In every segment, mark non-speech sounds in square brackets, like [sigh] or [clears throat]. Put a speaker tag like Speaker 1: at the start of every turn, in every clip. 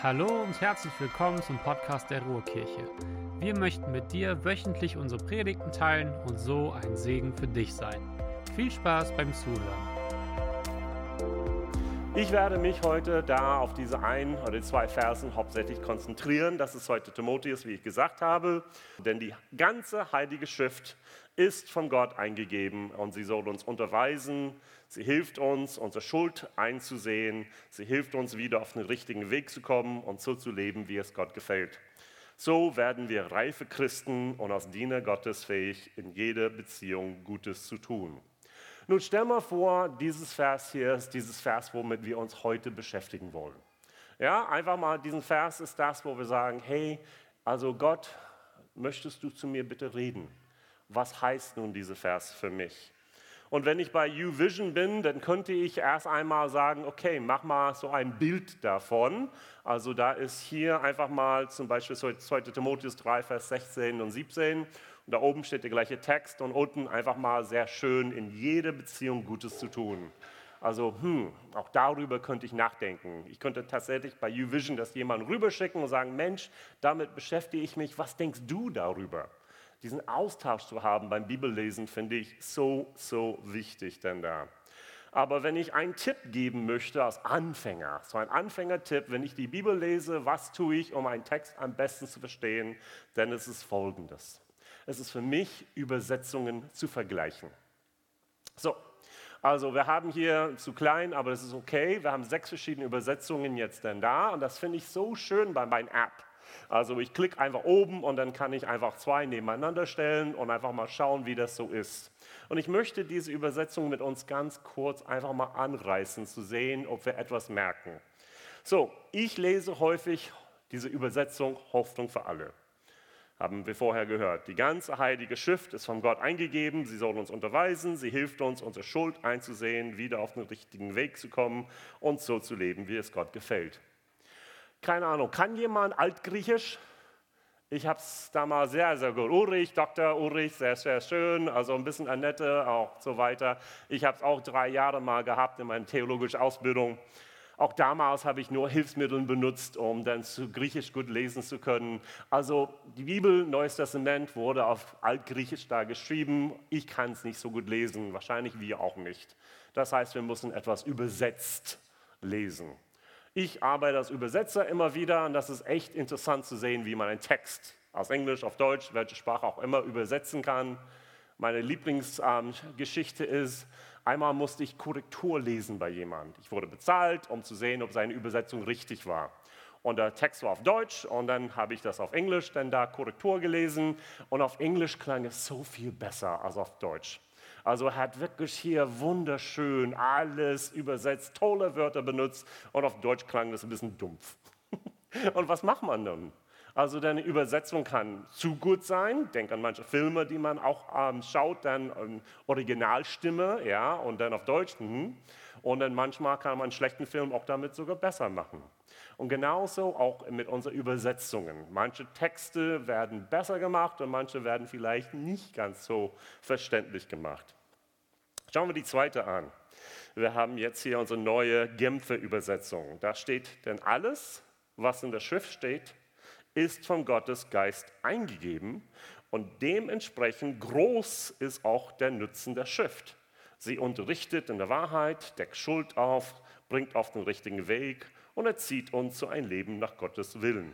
Speaker 1: Hallo und herzlich willkommen zum Podcast der Ruhrkirche. Wir möchten mit dir wöchentlich unsere Predigten teilen und so ein Segen für dich sein. Viel Spaß beim Zuhören.
Speaker 2: Ich werde mich heute da auf diese ein oder zwei Versen hauptsächlich konzentrieren. Das ist heute Timotheus, wie ich gesagt habe. Denn die ganze Heilige Schrift ist von Gott eingegeben und sie soll uns unterweisen. Sie hilft uns, unsere Schuld einzusehen. Sie hilft uns, wieder auf den richtigen Weg zu kommen und so zu leben, wie es Gott gefällt. So werden wir reife Christen und als Diener Gottes fähig, in jeder Beziehung Gutes zu tun. Nun stell mal vor, dieses Vers hier ist dieses Vers, womit wir uns heute beschäftigen wollen. Ja, einfach mal, diesen Vers ist das, wo wir sagen, hey, also Gott, möchtest du zu mir bitte reden? Was heißt nun dieser Vers für mich? Und wenn ich bei YouVision bin, dann könnte ich erst einmal sagen, okay, mach mal so ein Bild davon. Also da ist hier einfach mal zum Beispiel 2 Timotheus 3, Vers 16 und 17. Und da oben steht der gleiche Text und unten einfach mal sehr schön in jeder Beziehung Gutes zu tun. Also, hm, auch darüber könnte ich nachdenken. Ich könnte tatsächlich bei YouVision das jemand rüberschicken und sagen, Mensch, damit beschäftige ich mich, was denkst du darüber? Diesen Austausch zu haben beim Bibellesen, finde ich so, so wichtig denn da. Aber wenn ich einen Tipp geben möchte als Anfänger, so ein Anfängertipp, wenn ich die Bibel lese, was tue ich, um einen Text am besten zu verstehen, dann ist es folgendes. Es ist für mich, Übersetzungen zu vergleichen. So, also wir haben hier zu klein, aber das ist okay. Wir haben sechs verschiedene Übersetzungen jetzt denn da und das finde ich so schön bei meiner App. Also ich klicke einfach oben und dann kann ich einfach zwei nebeneinander stellen und einfach mal schauen, wie das so ist. Und ich möchte diese Übersetzung mit uns ganz kurz einfach mal anreißen, zu sehen, ob wir etwas merken. So, ich lese häufig diese Übersetzung Hoffnung für alle. Haben wir vorher gehört. Die ganze heilige Schrift ist von Gott eingegeben. Sie soll uns unterweisen. Sie hilft uns, unsere Schuld einzusehen, wieder auf den richtigen Weg zu kommen und so zu leben, wie es Gott gefällt keine Ahnung, kann jemand Altgriechisch? Ich habe es damals sehr, sehr gut. Ulrich, Dr. Ulrich, sehr, sehr schön. Also ein bisschen Annette, auch so weiter. Ich habe es auch drei Jahre mal gehabt in meiner theologischen Ausbildung. Auch damals habe ich nur Hilfsmittel benutzt, um dann zu Griechisch gut lesen zu können. Also die Bibel, Neues Testament, wurde auf Altgriechisch da geschrieben. Ich kann es nicht so gut lesen, wahrscheinlich wir auch nicht. Das heißt, wir müssen etwas übersetzt lesen. Ich arbeite als Übersetzer immer wieder und das ist echt interessant zu sehen, wie man einen Text aus Englisch auf Deutsch, welche Sprache auch immer, übersetzen kann. Meine Lieblingsgeschichte ähm, ist, einmal musste ich Korrektur lesen bei jemand. Ich wurde bezahlt, um zu sehen, ob seine Übersetzung richtig war. Und der Text war auf Deutsch und dann habe ich das auf Englisch dann da Korrektur gelesen und auf Englisch klang es so viel besser als auf Deutsch. Also er hat wirklich hier wunderschön alles übersetzt, tolle Wörter benutzt und auf Deutsch klang das ein bisschen dumpf. [laughs] Und was macht man dann? Also deine Übersetzung kann zu gut sein. Denk an manche Filme, die man auch ähm, schaut, dann ähm, Originalstimme, ja, und dann auf Deutsch. Mh. Und dann manchmal kann man einen schlechten Film auch damit sogar besser machen. Und genauso auch mit unseren Übersetzungen. Manche Texte werden besser gemacht und manche werden vielleicht nicht ganz so verständlich gemacht. Schauen wir die zweite an. Wir haben jetzt hier unsere neue Genfer Übersetzung. Da steht, denn alles, was in der Schrift steht, ist von Gottes Geist eingegeben und dementsprechend groß ist auch der Nutzen der Schrift. Sie unterrichtet in der Wahrheit, deckt Schuld auf, bringt auf den richtigen Weg und erzieht uns zu einem Leben nach Gottes Willen.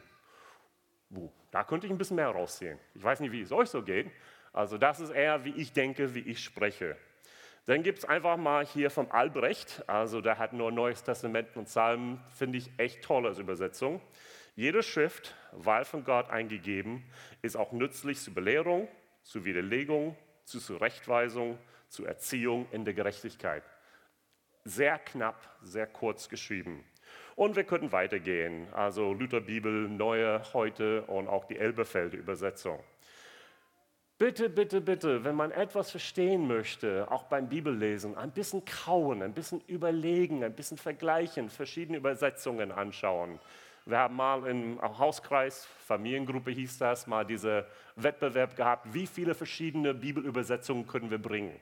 Speaker 2: Da könnte ich ein bisschen mehr raussehen. Ich weiß nicht, wie es euch so geht. Also das ist eher, wie ich denke, wie ich spreche. Dann gibt es einfach mal hier vom Albrecht, also der hat nur Neues Testament und Psalmen, finde ich echt toll als Übersetzung. Jede Schrift, weil von Gott eingegeben, ist auch nützlich zur Belehrung, zur Widerlegung, zur Zurechtweisung, zur Erziehung in der Gerechtigkeit. Sehr knapp, sehr kurz geschrieben. Und wir könnten weitergehen, also Lutherbibel, Neue, Heute und auch die Elberfelder Übersetzung. Bitte, bitte, bitte, wenn man etwas verstehen möchte, auch beim Bibellesen, ein bisschen kauen, ein bisschen überlegen, ein bisschen vergleichen, verschiedene Übersetzungen anschauen. Wir haben mal im Hauskreis, Familiengruppe hieß das, mal diesen Wettbewerb gehabt, wie viele verschiedene Bibelübersetzungen können wir bringen.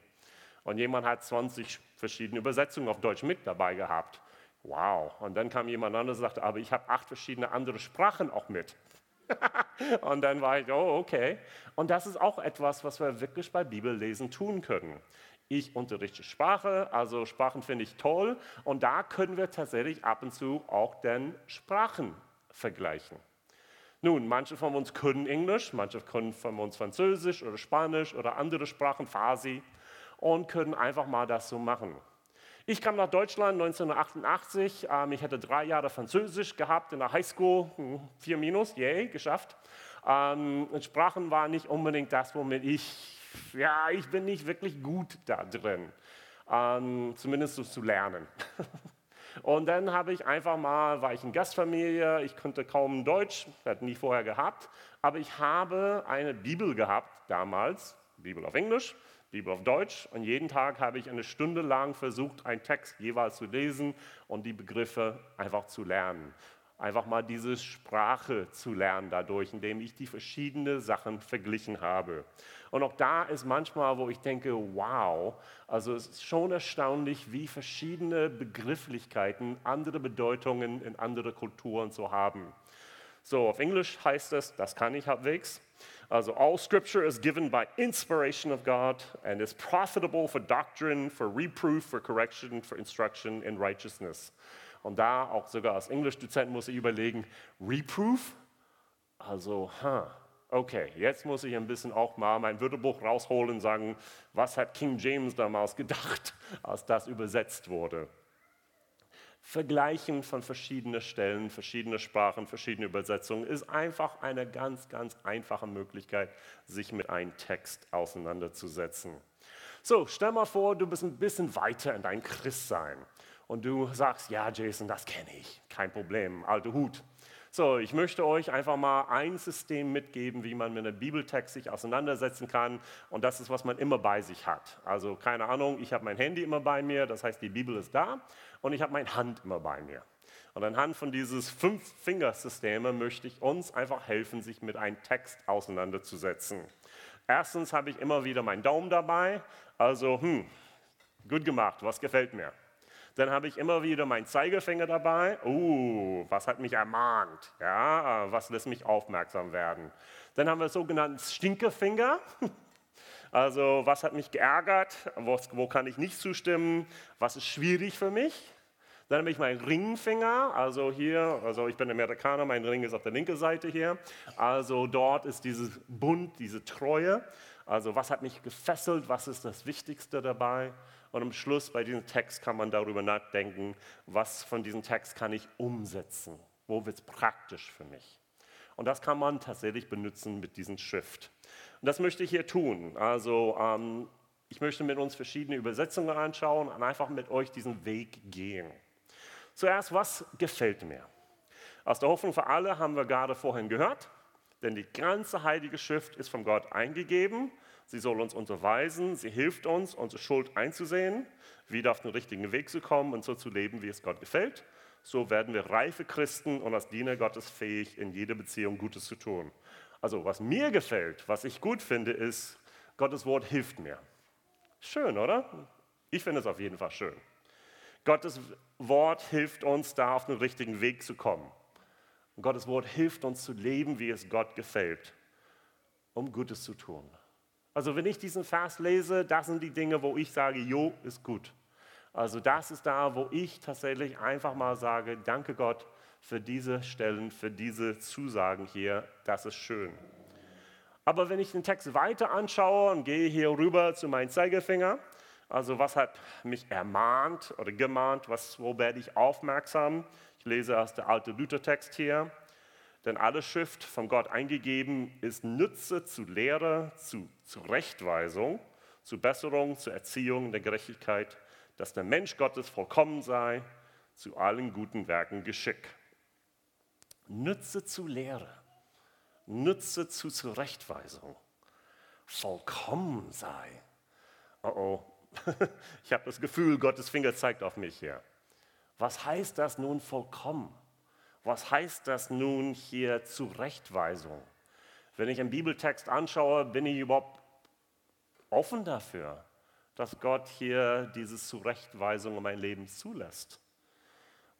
Speaker 2: Und jemand hat 20 verschiedene Übersetzungen auf Deutsch mit dabei gehabt. Wow. Und dann kam jemand anderes und sagte, aber ich habe acht verschiedene andere Sprachen auch mit. [laughs] und dann war ich, oh, okay. Und das ist auch etwas, was wir wirklich bei Bibellesen tun können. Ich unterrichte Sprache, also Sprachen finde ich toll. Und da können wir tatsächlich ab und zu auch den Sprachen vergleichen. Nun, manche von uns können Englisch, manche können von uns Französisch oder Spanisch oder andere Sprachen, Farsi, und können einfach mal das so machen. Ich kam nach Deutschland 1988. Ähm, ich hatte drei Jahre Französisch gehabt in der Highschool, hm, vier Minus, yay, geschafft. Ähm, Sprachen war nicht unbedingt das, womit ich, ja, ich bin nicht wirklich gut da drin, ähm, zumindest so zu lernen. [laughs] Und dann habe ich einfach mal, war ich in Gastfamilie, ich konnte kaum Deutsch, hatte nie vorher gehabt, aber ich habe eine Bibel gehabt damals, Bibel auf Englisch, Bibel auf Deutsch und jeden Tag habe ich eine Stunde lang versucht, einen Text jeweils zu lesen und die Begriffe einfach zu lernen. Einfach mal diese Sprache zu lernen dadurch, indem ich die verschiedenen Sachen verglichen habe. Und auch da ist manchmal, wo ich denke, wow, also es ist schon erstaunlich, wie verschiedene Begrifflichkeiten andere Bedeutungen in andere Kulturen zu haben. So, auf Englisch heißt es, das kann ich halbwegs. Also, all scripture is given by inspiration of God and is profitable for doctrine, for reproof, for correction, for instruction in righteousness. Und da auch sogar als Englischdozent muss ich überlegen, reproof? Also, huh, okay, jetzt muss ich ein bisschen auch mal mein Wörterbuch rausholen und sagen, was hat King James damals gedacht, als das übersetzt wurde. Vergleichen von verschiedenen Stellen, verschiedene Sprachen, verschiedene Übersetzungen ist einfach eine ganz, ganz einfache Möglichkeit, sich mit einem Text auseinanderzusetzen. So, stell mal vor, du bist ein bisschen weiter in dein Christsein und du sagst, ja, Jason, das kenne ich, kein Problem, alte Hut. So, ich möchte euch einfach mal ein System mitgeben, wie man mit einem Bibeltext sich auseinandersetzen kann. Und das ist, was man immer bei sich hat. Also keine Ahnung, ich habe mein Handy immer bei mir, das heißt, die Bibel ist da und ich habe meine Hand immer bei mir. Und anhand von dieses Fünf-Finger-Systeme möchte ich uns einfach helfen, sich mit einem Text auseinanderzusetzen. Erstens habe ich immer wieder meinen Daumen dabei, also, hm, gut gemacht, was gefällt mir? Dann habe ich immer wieder meinen Zeigefinger dabei. Uh, was hat mich ermahnt? Ja, was lässt mich aufmerksam werden? Dann haben wir sogenannten Stinkefinger. [laughs] Also, was hat mich geärgert? Wo, wo kann ich nicht zustimmen? Was ist schwierig für mich? Dann habe ich meinen Ringfinger, also hier, also ich bin Amerikaner, mein Ring ist auf der linken Seite hier. Also dort ist dieses Bund, diese Treue. Also was hat mich gefesselt, was ist das Wichtigste dabei? Und am Schluss bei diesem Text kann man darüber nachdenken, was von diesem Text kann ich umsetzen? Wo wird es praktisch für mich? Und das kann man tatsächlich benutzen mit diesem Shift. Und das möchte ich hier tun. Also ähm, ich möchte mit uns verschiedene Übersetzungen anschauen und einfach mit euch diesen Weg gehen. Zuerst, was gefällt mir? Aus der Hoffnung für alle haben wir gerade vorhin gehört, denn die ganze Heilige Schrift ist von Gott eingegeben Sie soll uns unterweisen, sie hilft uns, unsere Schuld einzusehen, wieder auf den richtigen Weg zu kommen und so zu leben, wie es Gott gefällt. So werden wir reife Christen und als Diener Gottes fähig, in jeder Beziehung Gutes zu tun. Also was mir gefällt, was ich gut finde, ist, Gottes Wort hilft mir. Schön, oder? Ich finde es auf jeden Fall schön. Gottes Wort hilft uns, da auf den richtigen Weg zu kommen. Und Gottes Wort hilft uns zu leben, wie es Gott gefällt, um Gutes zu tun. Also wenn ich diesen Vers lese, das sind die Dinge, wo ich sage, jo, ist gut. Also das ist da, wo ich tatsächlich einfach mal sage, danke Gott für diese Stellen, für diese Zusagen hier, das ist schön. Aber wenn ich den Text weiter anschaue und gehe hier rüber zu meinem Zeigefinger, also was hat mich ermahnt oder gemahnt, was, wo werde ich aufmerksam? Ich lese aus der alte Luther-Text hier. Denn alle Schrift von Gott eingegeben ist Nütze zu Lehre, zu Zurechtweisung, zu Besserung, zur Erziehung der Gerechtigkeit, dass der Mensch Gottes vollkommen sei, zu allen guten Werken Geschick. Nütze zu Lehre, Nütze zu Zurechtweisung, vollkommen sei. Oh oh, [laughs] ich habe das Gefühl, Gottes Finger zeigt auf mich hier. Was heißt das nun vollkommen? Was heißt das nun hier Zurechtweisung? Wenn ich einen Bibeltext anschaue, bin ich überhaupt offen dafür, dass Gott hier diese Zurechtweisung in mein Leben zulässt.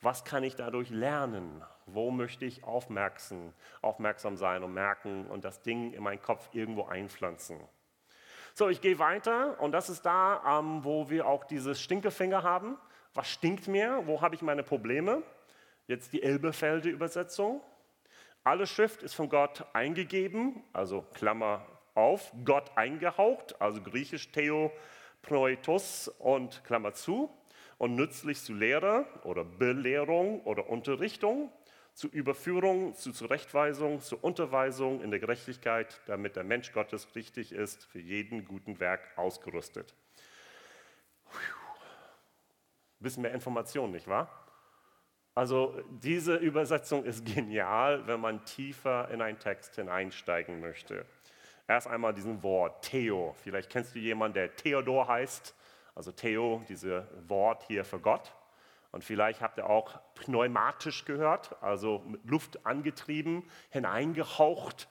Speaker 2: Was kann ich dadurch lernen? Wo möchte ich aufmerksam, aufmerksam sein und merken und das Ding in meinen Kopf irgendwo einpflanzen? So, ich gehe weiter und das ist da, ähm, wo wir auch dieses Stinkefinger haben. Was stinkt mir? Wo habe ich meine Probleme? Jetzt die Elbefelde Übersetzung. Alle Schrift ist von Gott eingegeben, also Klammer auf, Gott eingehaucht, also griechisch Theo Proetos und Klammer zu, und nützlich zu Lehre oder Belehrung oder Unterrichtung, zu Überführung, zu Zurechtweisung, zur Unterweisung in der Gerechtigkeit, damit der Mensch Gottes richtig ist, für jeden guten Werk ausgerüstet. Bisschen mehr Informationen, nicht wahr? Also diese Übersetzung ist [laughs] genial, wenn man tiefer in einen Text hineinsteigen möchte. Erst einmal diesen Wort Theo. Vielleicht kennst du jemanden, der Theodor heißt. Also Theo, dieses Wort hier für Gott. Und vielleicht habt ihr auch pneumatisch gehört, also mit Luft angetrieben, hineingehaucht.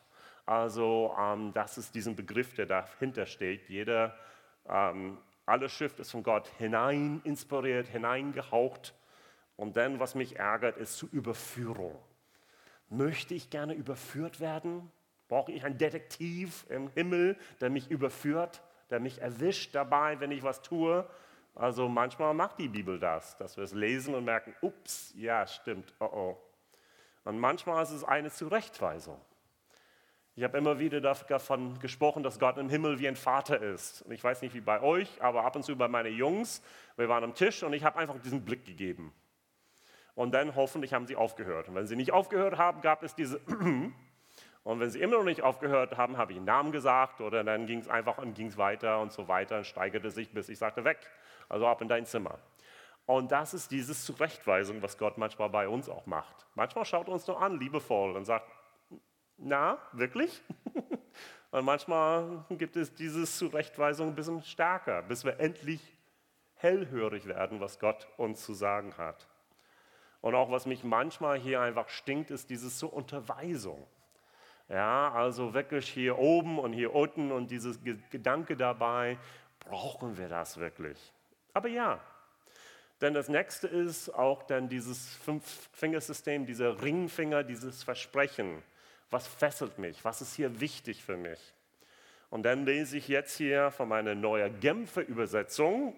Speaker 2: Also ähm, das ist diesen Begriff, der dahinter steht. Jeder, ähm, alle Schrift ist von Gott hinein inspiriert, hineingehaucht. Und dann, was mich ärgert, ist zur Überführung. Möchte ich gerne überführt werden? Brauche ich einen Detektiv im Himmel, der mich überführt, der mich erwischt dabei, wenn ich was tue? Also manchmal macht die Bibel das, dass wir es lesen und merken, ups, ja, stimmt, oh oh. Und manchmal ist es eine Zurechtweisung. Ich habe immer wieder davon gesprochen, dass Gott im Himmel wie ein Vater ist. Und ich weiß nicht wie bei euch, aber ab und zu bei meinen Jungs, wir waren am Tisch und ich habe einfach diesen Blick gegeben. Und dann hoffentlich haben sie aufgehört. Und wenn sie nicht aufgehört haben, gab es diese [clears throat] Und wenn sie immer noch nicht aufgehört haben, habe ich einen Namen gesagt oder dann ging es einfach und ging es weiter und so weiter und steigerte sich, bis ich sagte, weg, also ab in dein Zimmer. Und das ist dieses Zurechtweisung, was Gott manchmal bei uns auch macht. Manchmal schaut er uns nur an, liebevoll, und sagt, na, wirklich? [laughs] und manchmal gibt es diese Zurechtweisung ein bisschen stärker, bis wir endlich hellhörig werden, was Gott uns zu sagen hat. Und auch was mich manchmal hier einfach stinkt, ist dieses zur Unterweisung. Ja, also wirklich hier oben und hier unten und dieses Gedanke dabei, brauchen wir das wirklich? Aber ja, denn das nächste ist auch dann dieses Fünf-Fingersystem, dieser Ringfinger, dieses Versprechen. Was fesselt mich? Was ist hier wichtig für mich? Und dann lese ich jetzt hier von meiner neuen Genfer Übersetzung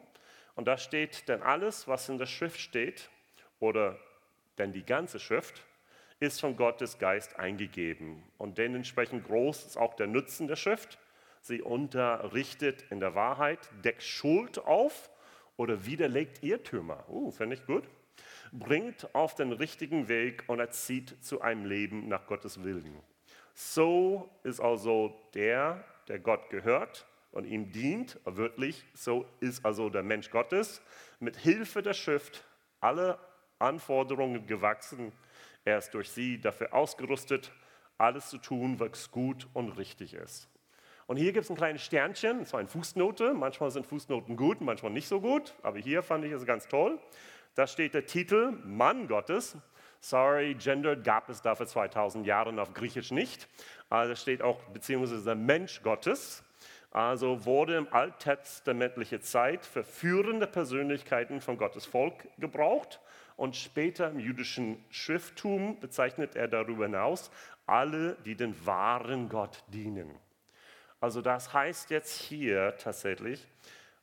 Speaker 2: und da steht dann alles, was in der Schrift steht oder denn die ganze Schrift ist von Gottes Geist eingegeben. Und dementsprechend groß ist auch der Nutzen der Schrift. Sie unterrichtet in der Wahrheit, deckt Schuld auf oder widerlegt Irrtümer. Uh, finde ich gut. Bringt auf den richtigen Weg und erzieht zu einem Leben nach Gottes Willen. So ist also der, der Gott gehört und ihm dient, wörtlich, so ist also der Mensch Gottes, mit Hilfe der Schrift alle Anforderungen gewachsen. Er ist durch sie dafür ausgerüstet, alles zu tun, was gut und richtig ist. Und hier gibt es ein kleines Sternchen, so eine Fußnote. Manchmal sind Fußnoten gut, manchmal nicht so gut, aber hier fand ich es ganz toll. Da steht der Titel Mann Gottes. Sorry, Gender gab es dafür 2000 Jahren auf Griechisch nicht. Also steht auch beziehungsweise Mensch Gottes. Also wurde im alttestamentliche Zeit für führende Persönlichkeiten von Gottes Volk gebraucht und später im jüdischen Schrifttum bezeichnet er darüber hinaus alle, die den wahren Gott dienen. Also das heißt jetzt hier tatsächlich,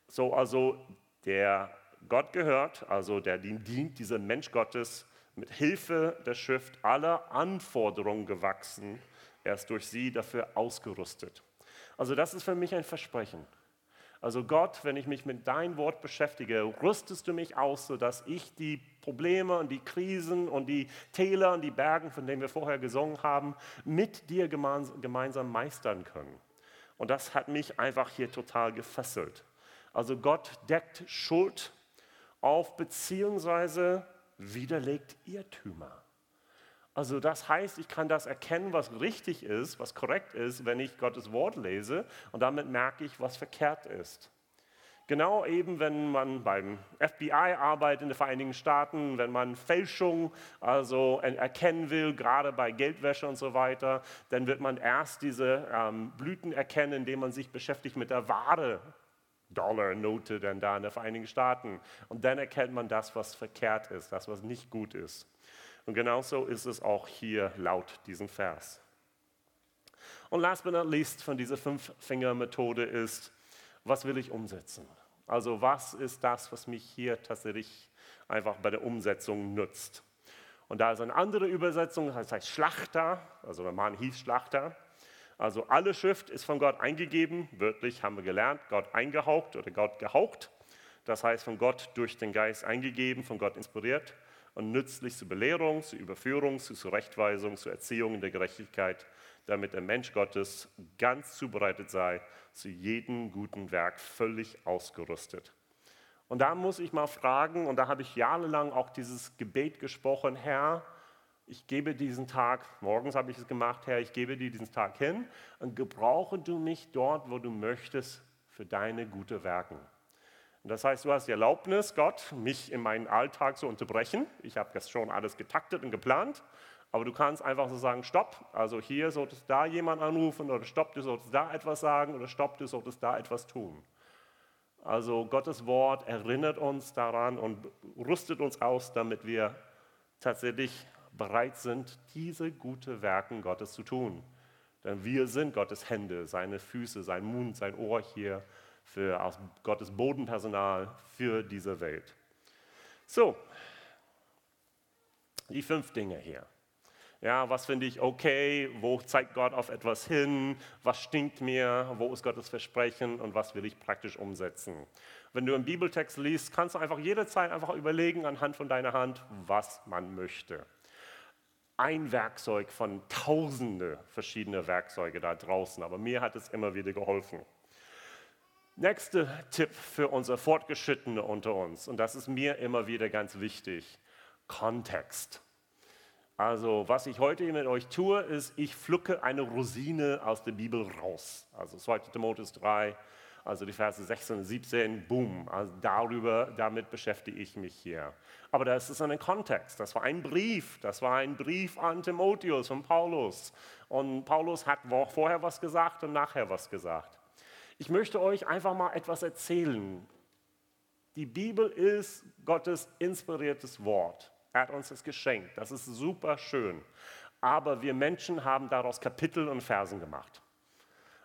Speaker 2: so also der Gott gehört, also der dient, dieser Mensch Gottes, mit Hilfe der Schrift aller Anforderungen gewachsen, er ist durch sie dafür ausgerüstet. Also das ist für mich ein Versprechen. Also Gott, wenn ich mich mit deinem Wort beschäftige, rüstest du mich aus, sodass ich die Probleme und die Krisen und die Täler und die Bergen, von denen wir vorher gesungen haben, mit dir gemeinsam meistern können. Und das hat mich einfach hier total gefesselt. Also Gott deckt Schuld auf beziehungsweise widerlegt Irrtümer. Also das heißt, ich kann das erkennen, was richtig ist, was korrekt ist, wenn ich Gottes Wort lese und damit merke ich, was verkehrt ist. Genau eben, wenn man beim FBI arbeitet in den Vereinigten Staaten, wenn man Fälschung also erkennen will, gerade bei Geldwäsche und so weiter, dann wird man erst diese ähm, Blüten erkennen, indem man sich beschäftigt mit der Ware Dollarnote denn da in den Vereinigten Staaten. Und dann erkennt man das, was verkehrt ist, das, was nicht gut ist. Und genauso ist es auch hier laut diesem Vers. Und last but not least von dieser Fünf-Finger-Methode ist, was will ich umsetzen? Also was ist das, was mich hier tatsächlich einfach bei der Umsetzung nützt? Und da ist eine andere Übersetzung, das heißt Schlachter, also der Mann hieß Schlachter. Also alle Schrift ist von Gott eingegeben, wörtlich haben wir gelernt, Gott eingehaucht oder Gott gehaucht. Das heißt von Gott durch den Geist eingegeben, von Gott inspiriert und nützlich zur Belehrung, zur Überführung, zur Zurechtweisung, zur Erziehung in der Gerechtigkeit, damit der Mensch Gottes ganz zubereitet sei, zu jedem guten Werk völlig ausgerüstet. Und da muss ich mal fragen, und da habe ich jahrelang auch dieses Gebet gesprochen, Herr, ich gebe diesen Tag, morgens habe ich es gemacht, Herr, ich gebe dir diesen Tag hin und gebrauche du mich dort, wo du möchtest, für deine gute Werken. Das heißt, du hast die Erlaubnis, Gott, mich in meinen Alltag zu unterbrechen. Ich habe das schon alles getaktet und geplant. Aber du kannst einfach so sagen, stopp, also hier solltest da jemand anrufen oder stopp, du solltest da etwas sagen oder stopp, du solltest da etwas tun. Also Gottes Wort erinnert uns daran und rüstet uns aus, damit wir tatsächlich bereit sind, diese guten Werken Gottes zu tun. Denn wir sind Gottes Hände, seine Füße, sein Mund, sein Ohr hier für aus Gottes Bodenpersonal für diese Welt. So, die fünf Dinge hier. Ja, was finde ich okay? Wo zeigt Gott auf etwas hin? Was stinkt mir? Wo ist Gottes Versprechen? Und was will ich praktisch umsetzen? Wenn du einen Bibeltext liest, kannst du einfach jederzeit einfach überlegen anhand von deiner Hand, was man möchte. Ein Werkzeug von tausende verschiedene Werkzeuge da draußen, aber mir hat es immer wieder geholfen. Nächster Tipp für unsere Fortgeschrittene unter uns, und das ist mir immer wieder ganz wichtig, Kontext. Also was ich heute mit euch tue, ist, ich pflücke eine Rosine aus der Bibel raus. Also 2. Timotheus 3, also die Verse 16 und 17, boom, also darüber, damit beschäftige ich mich hier. Aber das ist ein Kontext, das war ein Brief, das war ein Brief an Timotheus von Paulus. Und Paulus hat vorher was gesagt und nachher was gesagt. Ich möchte euch einfach mal etwas erzählen. Die Bibel ist Gottes inspiriertes Wort. Er hat uns das geschenkt. Das ist super schön. Aber wir Menschen haben daraus Kapitel und Versen gemacht.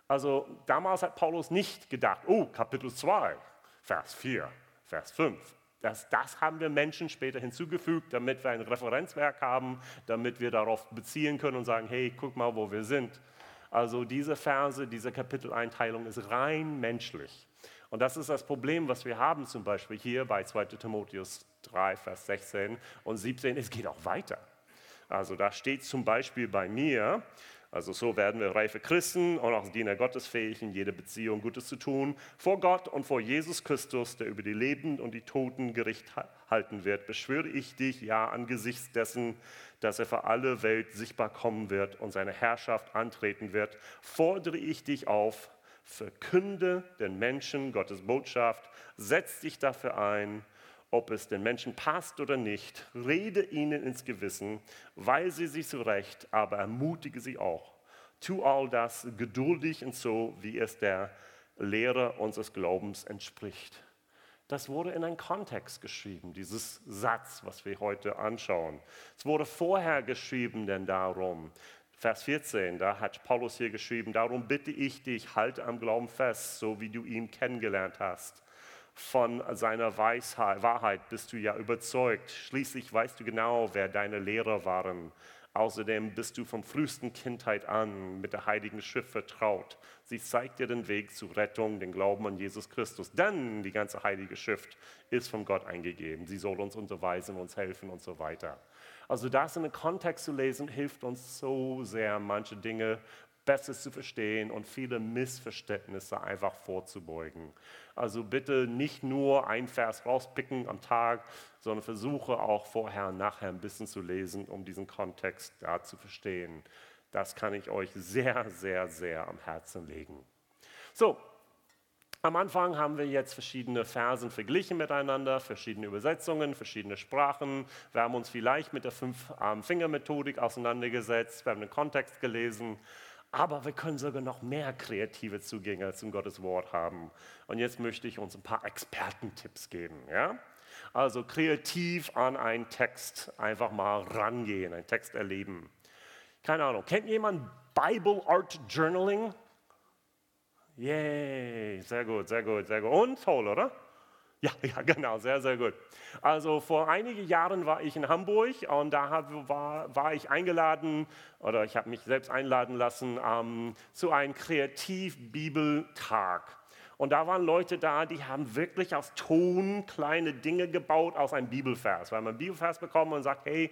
Speaker 2: Also damals hat Paulus nicht gedacht, oh, Kapitel 2, Vers 4, Vers 5. Das, das haben wir Menschen später hinzugefügt, damit wir ein Referenzwerk haben, damit wir darauf beziehen können und sagen, hey, guck mal, wo wir sind. Also diese Verse, diese Kapiteleinteilung ist rein menschlich. Und das ist das Problem, was wir haben zum Beispiel hier bei 2 Timotheus 3, Vers 16 und 17. Es geht auch weiter. Also da steht zum Beispiel bei mir, also so werden wir reife Christen und auch Diener Gottes fähig, in jeder Beziehung Gutes zu tun, vor Gott und vor Jesus Christus, der über die Lebenden und die Toten Gericht halten wird, beschwöre ich dich, ja, angesichts dessen, dass er für alle Welt sichtbar kommen wird und seine Herrschaft antreten wird, fordere ich dich auf, verkünde den Menschen Gottes Botschaft, setz dich dafür ein, ob es den Menschen passt oder nicht, rede ihnen ins Gewissen, weise sie zurecht, aber ermutige sie auch. Tu all das geduldig und so, wie es der Lehre unseres Glaubens entspricht. Das wurde in einen Kontext geschrieben, dieses Satz, was wir heute anschauen. Es wurde vorher geschrieben, denn darum, Vers 14, da hat Paulus hier geschrieben, darum bitte ich dich, halte am Glauben fest, so wie du ihn kennengelernt hast. Von seiner Weisheit, Wahrheit bist du ja überzeugt. Schließlich weißt du genau, wer deine Lehrer waren. Außerdem bist du von frühesten Kindheit an mit der Heiligen Schrift vertraut. Sie zeigt dir den Weg zur Rettung, den Glauben an Jesus Christus. Denn die ganze Heilige Schrift ist von Gott eingegeben. Sie soll uns unterweisen, uns helfen und so weiter. Also das in den Kontext zu lesen, hilft uns so sehr, manche Dinge besser zu verstehen und viele Missverständnisse einfach vorzubeugen. Also bitte nicht nur ein Vers rauspicken am Tag, sondern versuche auch vorher und nachher ein bisschen zu lesen, um diesen Kontext da zu verstehen. Das kann ich euch sehr, sehr, sehr am Herzen legen. So, am Anfang haben wir jetzt verschiedene Versen verglichen miteinander, verschiedene Übersetzungen, verschiedene Sprachen. Wir haben uns vielleicht mit der Fünf-Finger-Methodik auseinandergesetzt, wir haben den Kontext gelesen. Aber wir können sogar noch mehr kreative Zugänge zum Gottes Wort haben. Und jetzt möchte ich uns ein paar Expertentipps geben. Ja? Also kreativ an einen Text einfach mal rangehen, einen Text erleben. Keine Ahnung, kennt jemand Bible Art Journaling? Yay, sehr gut, sehr gut, sehr gut. Und toll, oder? [laughs] Ja, ja, genau, sehr, sehr gut. Also vor einigen Jahren war ich in Hamburg und da war, war ich eingeladen oder ich habe mich selbst einladen lassen ähm, zu einem Kreativ-Bibeltag. Und da waren Leute da, die haben wirklich aus Ton kleine Dinge gebaut aus einem Bibelvers. Weil man einen Bibelvers bekommen und sagt, hey,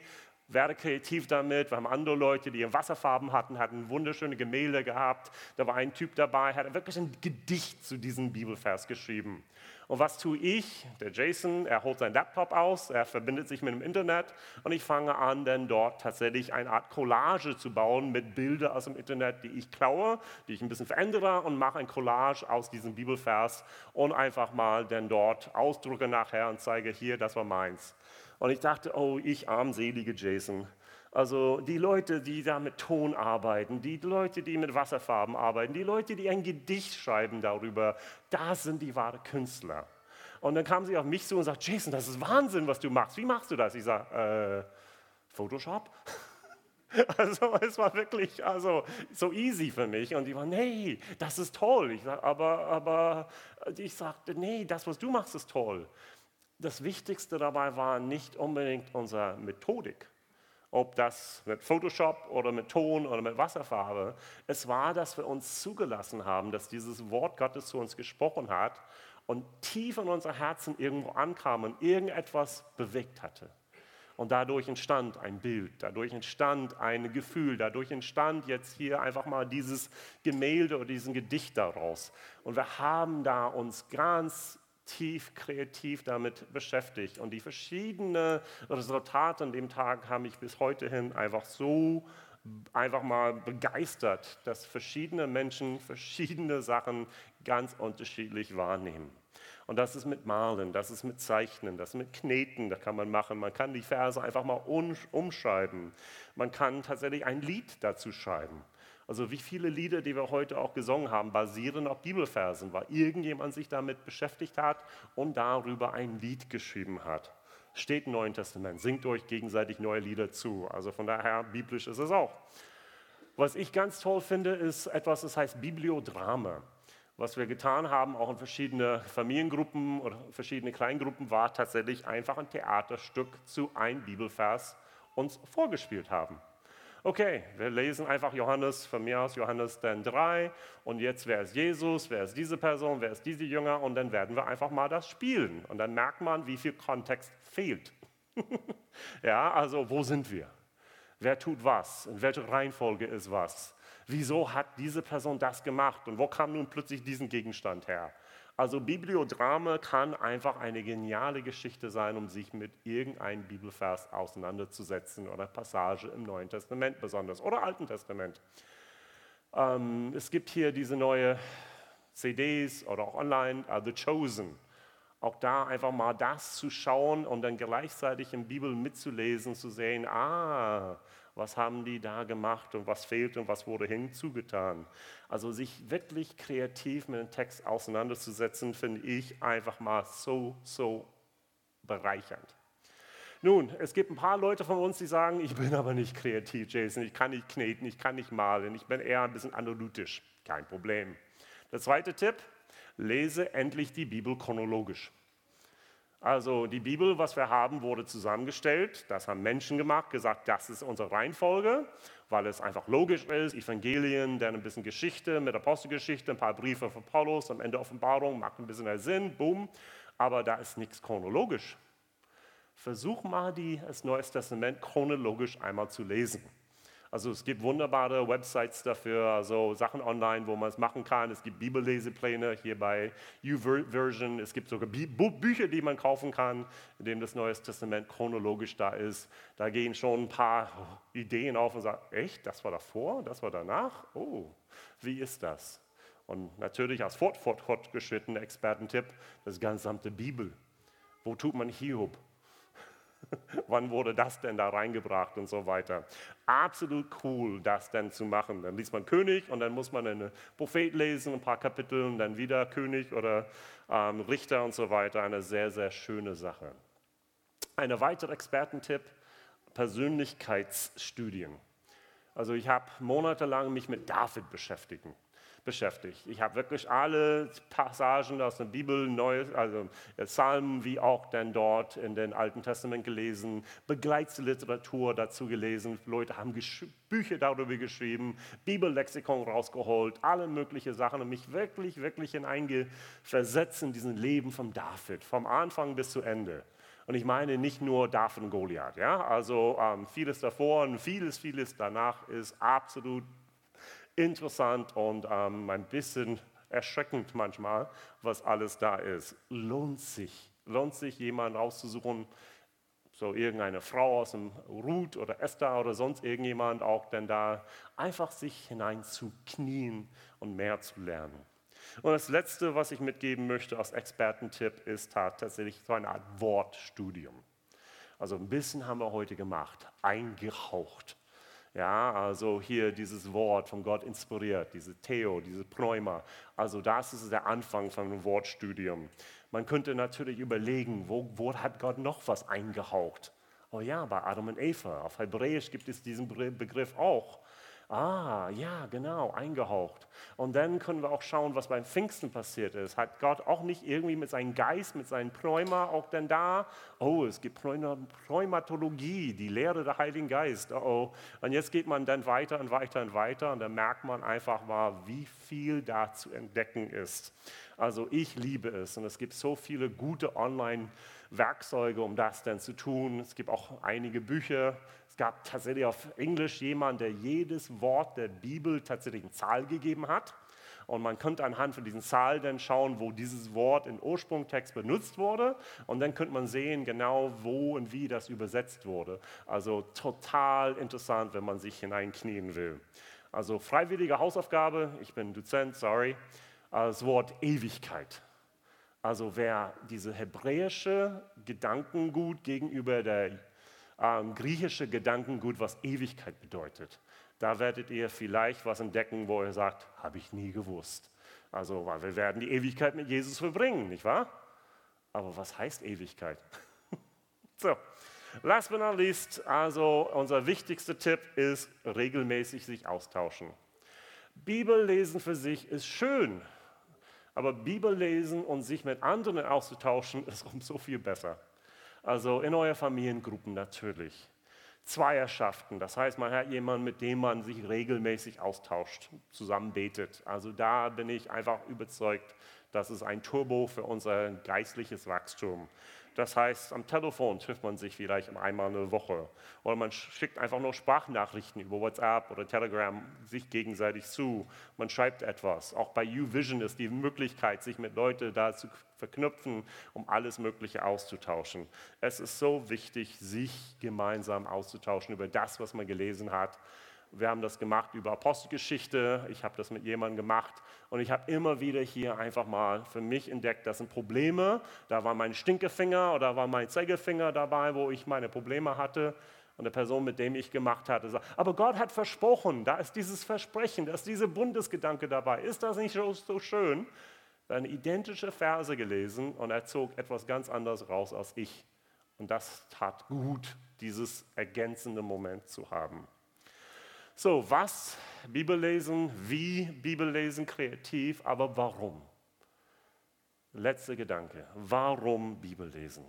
Speaker 2: werde kreativ damit. Wir haben andere Leute, die Wasserfarben hatten, hatten wunderschöne Gemälde gehabt. Da war ein Typ dabei, hat wirklich ein Gedicht zu diesem Bibelvers geschrieben. Und was tue ich? Der Jason, er holt seinen Laptop aus, er verbindet sich mit dem Internet und ich fange an, dann dort tatsächlich eine Art Collage zu bauen mit Bildern aus dem Internet, die ich klaue, die ich ein bisschen verändere und mache ein Collage aus diesem Bibelvers und einfach mal dann dort ausdrucke nachher und zeige hier, das war meins. Und ich dachte, oh, ich armselige Jason. Also die Leute, die da mit Ton arbeiten, die Leute, die mit Wasserfarben arbeiten, die Leute, die ein Gedicht schreiben darüber, das sind die wahren Künstler. Und dann kam sie auf mich zu und sagt, Jason, das ist Wahnsinn, was du machst. Wie machst du das? Ich sage, äh, Photoshop? [laughs] Also es war wirklich also, so easy für mich. Und die waren, nee, das ist toll. Ich sag, aber, aber ich sagte, nee, das, was du machst, ist toll das Wichtigste dabei war nicht unbedingt unsere Methodik, ob das mit Photoshop oder mit Ton oder mit Wasserfarbe. Es war, dass wir uns zugelassen haben, dass dieses Wort Gottes zu uns gesprochen hat und tief in unser Herzen irgendwo ankam und irgendetwas bewegt hatte. Und dadurch entstand ein Bild, dadurch entstand ein Gefühl, dadurch entstand jetzt hier einfach mal dieses Gemälde oder diesen Gedicht daraus. Und wir haben da uns ganz tief kreativ damit beschäftigt. Und die verschiedenen Resultate an dem Tag haben mich bis heute hin einfach so einfach mal begeistert, dass verschiedene Menschen verschiedene Sachen ganz unterschiedlich wahrnehmen. Und das ist mit Malen, das ist mit Zeichnen, das ist mit Kneten, da kann man machen. Man kann die Verse einfach mal umschreiben. Man kann tatsächlich ein Lied dazu schreiben. Also wie viele Lieder, die wir heute auch gesungen haben, basieren auf Bibelversen, weil irgendjemand sich damit beschäftigt hat und darüber ein Lied geschrieben hat. Steht im Neuen Testament, singt euch gegenseitig neue Lieder zu. Also von daher, biblisch ist es auch. Was ich ganz toll finde, ist etwas, das heißt Bibliodrame. Was wir getan haben, auch in verschiedenen Familiengruppen oder verschiedene Kleingruppen, war tatsächlich einfach ein Theaterstück zu einem Bibelvers uns vorgespielt haben okay, wir lesen einfach Johannes, von mir aus Johannes dann 3 und jetzt wer ist Jesus, wer ist diese Person, wer ist diese Jünger und dann werden wir einfach mal das spielen und dann merkt man, wie viel Kontext fehlt. [laughs] ja, also wo sind wir? Wer tut was? In welcher Reihenfolge ist was? Wieso hat diese Person das gemacht und wo kam nun plötzlich diesen Gegenstand her? Also Bibliodrame kann einfach eine geniale Geschichte sein, um sich mit irgendeinem Bibelvers auseinanderzusetzen oder Passage im Neuen Testament besonders oder Alten Testament. Ähm, es gibt hier diese neue CDs oder auch online, uh, The Chosen. Auch da einfach mal das zu schauen und dann gleichzeitig in Bibel mitzulesen, zu sehen, ah, was haben die da gemacht und was fehlt und was wurde hinzugetan. Also sich wirklich kreativ mit dem Text auseinanderzusetzen, finde ich einfach mal so, so bereichernd. Nun, es gibt ein paar Leute von uns, die sagen, ich bin aber nicht kreativ, Jason, ich kann nicht kneten, ich kann nicht malen, ich bin eher ein bisschen analytisch. Kein Problem. Der zweite Tipp, lese endlich die Bibel chronologisch. Also die Bibel, was wir haben, wurde zusammengestellt. Das haben Menschen gemacht, gesagt, das ist unsere Reihenfolge, weil es einfach logisch ist. Evangelien, dann ein bisschen Geschichte mit Apostelgeschichte, ein paar Briefe von Paulus, am Ende Offenbarung, macht ein bisschen Sinn, boom. Aber da ist nichts chronologisch. Versuch mal, die, das Neue Testament chronologisch einmal zu lesen. Also es gibt wunderbare Websites dafür, also Sachen online, wo man es machen kann. Es gibt Bibellesepläne hier bei YouVersion. Es gibt sogar Bü Bücher, die man kaufen kann, in denen das Neue Testament chronologisch da ist. Da gehen schon ein paar Ideen auf und sagen, echt, das war davor, das war danach? Oh, wie ist das? Und natürlich als fort, fort, fortgeschrittener Expertentipp, das gesamte Bibel. Wo tut man Hiob? [laughs] Wann wurde das denn da reingebracht und so weiter. Absolut cool, das dann zu machen. Dann liest man König und dann muss man einen Prophet lesen, ein paar Kapitel und dann wieder König oder ähm, Richter und so weiter. Eine sehr, sehr schöne Sache. Ein weiterer Expertentipp, Persönlichkeitsstudien. Also ich habe monatelang mich mit David beschäftigt beschäftigt. Ich habe wirklich alle Passagen aus der Bibel, Neues, also Psalmen wie auch dann dort in den Alten Testament gelesen, Begleitsliteratur dazu gelesen. Leute haben Bücher darüber geschrieben, Bibellexikon rausgeholt, alle möglichen Sachen und mich wirklich, wirklich hineinversetzt in diesen Leben von David, vom Anfang bis zu Ende. Und ich meine nicht nur David und Goliath, ja, also ähm, vieles davor und vieles, vieles danach ist absolut interessant und ähm, ein bisschen erschreckend manchmal, was alles da ist. Lohnt sich, lohnt sich jemanden auszusuchen, so irgendeine Frau aus dem Ruth oder Esther oder sonst irgendjemand auch, denn da einfach sich hinein zu knien und mehr zu lernen. Und das Letzte, was ich mitgeben möchte als Expertentipp, ist tatsächlich so eine Art Wortstudium. Also ein bisschen haben wir heute gemacht, eingehaucht. Ja, also hier dieses Wort von Gott inspiriert, diese Theo, diese Pneuma. Also das ist der Anfang von einem Wortstudium. Man könnte natürlich überlegen, wo, wo hat Gott noch was eingehaucht? Oh ja, bei Adam und Eva. Auf Hebräisch gibt es diesen Begriff auch. Ah, ja, genau, eingehaucht. Und dann können wir auch schauen, was beim Pfingsten passiert ist. Hat Gott auch nicht irgendwie mit seinem Geist, mit seinem Pneuma auch denn da? Oh, es gibt Pneumatologie, die Lehre der Heiligen Geist. Oh, oh. Und jetzt geht man dann weiter und weiter und weiter und dann merkt man einfach mal, wie viel da zu entdecken ist. Also ich liebe es und es gibt so viele gute Online-Werkzeuge, um das dann zu tun. Es gibt auch einige Bücher, es gab tatsächlich auf Englisch jemanden, der jedes Wort der Bibel tatsächlich eine Zahl gegeben hat. Und man könnte anhand von diesen Zahlen dann schauen, wo dieses Wort im Ursprungtext benutzt wurde. Und dann könnte man sehen, genau wo und wie das übersetzt wurde. Also total interessant, wenn man sich hineinknien will. Also freiwillige Hausaufgabe, ich bin Dozent, sorry, das Wort Ewigkeit. Also wer diese hebräische Gedankengut gegenüber der ähm, griechische Gedankengut, was Ewigkeit bedeutet. Da werdet ihr vielleicht was entdecken, wo ihr sagt, habe ich nie gewusst. Also, weil wir werden die Ewigkeit mit Jesus verbringen, nicht wahr? Aber was heißt Ewigkeit? [laughs] so, last but not least, also unser wichtigster Tipp ist regelmäßig sich austauschen. Bibellesen für sich ist schön, aber Bibellesen und sich mit anderen auszutauschen [laughs] ist um so viel besser. Also in euren Familiengruppen natürlich. Zweierschaften, das heißt, man hat jemanden, mit dem man sich regelmäßig austauscht, zusammen betet. Also da bin ich einfach überzeugt, das ist ein Turbo für unser geistliches Wachstum. Das heißt, am Telefon trifft man sich vielleicht einmal eine Woche oder man schickt einfach nur Sprachnachrichten über WhatsApp oder Telegram sich gegenseitig zu. Man schreibt etwas. Auch bei YouVision ist die Möglichkeit, sich mit Leuten da zu verknüpfen, um alles Mögliche auszutauschen. Es ist so wichtig, sich gemeinsam auszutauschen über das, was man gelesen hat wir haben das gemacht über Apostelgeschichte. Ich habe das mit jemandem gemacht. Und ich habe immer wieder hier einfach mal für mich entdeckt, das sind Probleme. Da war mein Stinkefinger oder war mein Zeigefinger dabei, wo ich meine Probleme hatte. Und der Person, mit dem ich gemacht hatte, sagt, aber Gott hat versprochen, da ist dieses Versprechen, da ist dieser Bundesgedanke dabei. Ist das nicht so, schön? Dann identische Verse gelesen und er zog etwas ganz anderes raus als ich. Und das tat gut, dieses ergänzende Moment zu haben. So, was Bibellesen, wie Bibellesen kreativ, aber warum? Letzter Gedanke, warum Bibellesen?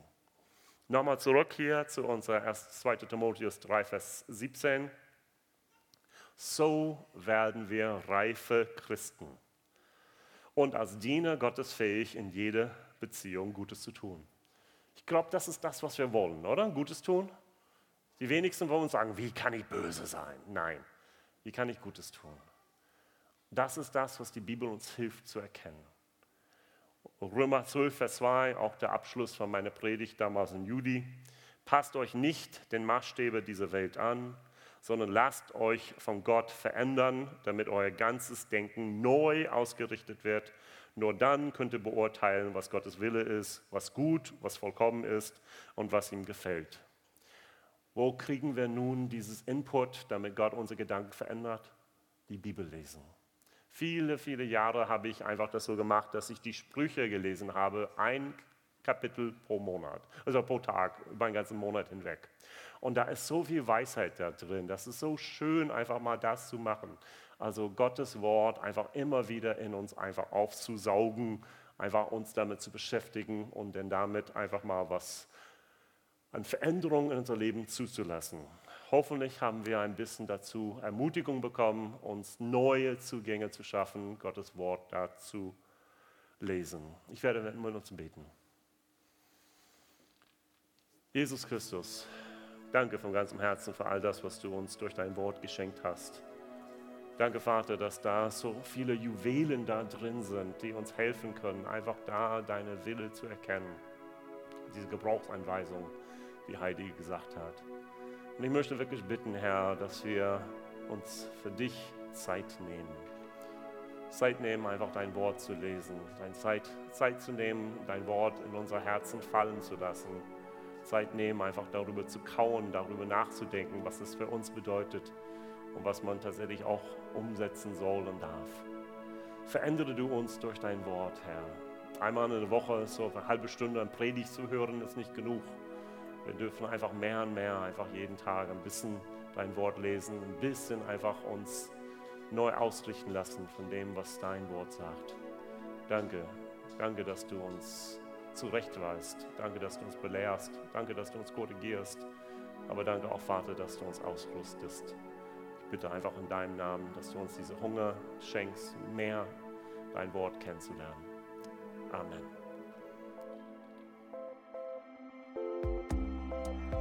Speaker 2: Nochmal zurück hier zu unserer 2. Timotheus 3, Vers 17. So werden wir reife Christen und als Diener Gottes fähig, in jeder Beziehung Gutes zu tun. Ich glaube, das ist das, was wir wollen, oder? Gutes tun? Die wenigsten wollen sagen, wie kann ich böse sein? Nein. Wie kann ich Gutes tun? Das ist das, was die Bibel uns hilft zu erkennen. Römer 12, Vers 2, auch der Abschluss von meiner Predigt damals in Juli. Passt euch nicht den Maßstäbe dieser Welt an, sondern lasst euch von Gott verändern, damit euer ganzes Denken neu ausgerichtet wird. Nur dann könnt ihr beurteilen, was Gottes Wille ist, was gut, was vollkommen ist und was ihm gefällt. Wo kriegen wir nun dieses Input, damit Gott unsere Gedanken verändert? Die Bibel lesen. Viele, viele Jahre habe ich einfach das so gemacht, dass ich die Sprüche gelesen habe, ein Kapitel pro Monat, also pro Tag, über einen ganzen Monat hinweg. Und da ist so viel Weisheit da drin. Das ist so schön, einfach mal das zu machen. Also Gottes Wort einfach immer wieder in uns einfach aufzusaugen, einfach uns damit zu beschäftigen und dann damit einfach mal was an Veränderungen in unser Leben zuzulassen. Hoffentlich haben wir ein bisschen dazu Ermutigung bekommen, uns neue Zugänge zu schaffen, Gottes Wort dazu lesen. Ich werde mit uns beten. Jesus Christus, danke von ganzem Herzen für all das, was du uns durch dein Wort geschenkt hast. Danke, Vater, dass da so viele Juwelen da drin sind, die uns helfen können, einfach da deine Wille zu erkennen. Diese Gebrauchsanweisung, wie Heidi gesagt hat. Und ich möchte wirklich bitten, Herr, dass wir uns für dich Zeit nehmen. Zeit nehmen, einfach dein Wort zu lesen, dein Zeit, Zeit zu nehmen, dein Wort in unser Herzen fallen zu lassen. Zeit nehmen, einfach darüber zu kauen, darüber nachzudenken, was es für uns bedeutet und was man tatsächlich auch umsetzen soll und darf. Verändere du uns durch dein Wort, Herr. Einmal in der Woche so eine halbe Stunde ein Predigt zu hören, ist nicht genug. Wir dürfen einfach mehr und mehr, einfach jeden Tag ein bisschen dein Wort lesen, ein bisschen einfach uns neu ausrichten lassen von dem, was dein Wort sagt. Danke, danke, dass du uns zurechtweist. Danke, dass du uns belehrst. Danke, dass du uns korrigierst. Aber danke auch, Vater, dass du uns ausrüstest bitte einfach in deinem Namen, dass du uns diese Hunger schenkst, mehr dein Wort kennenzulernen. Amen.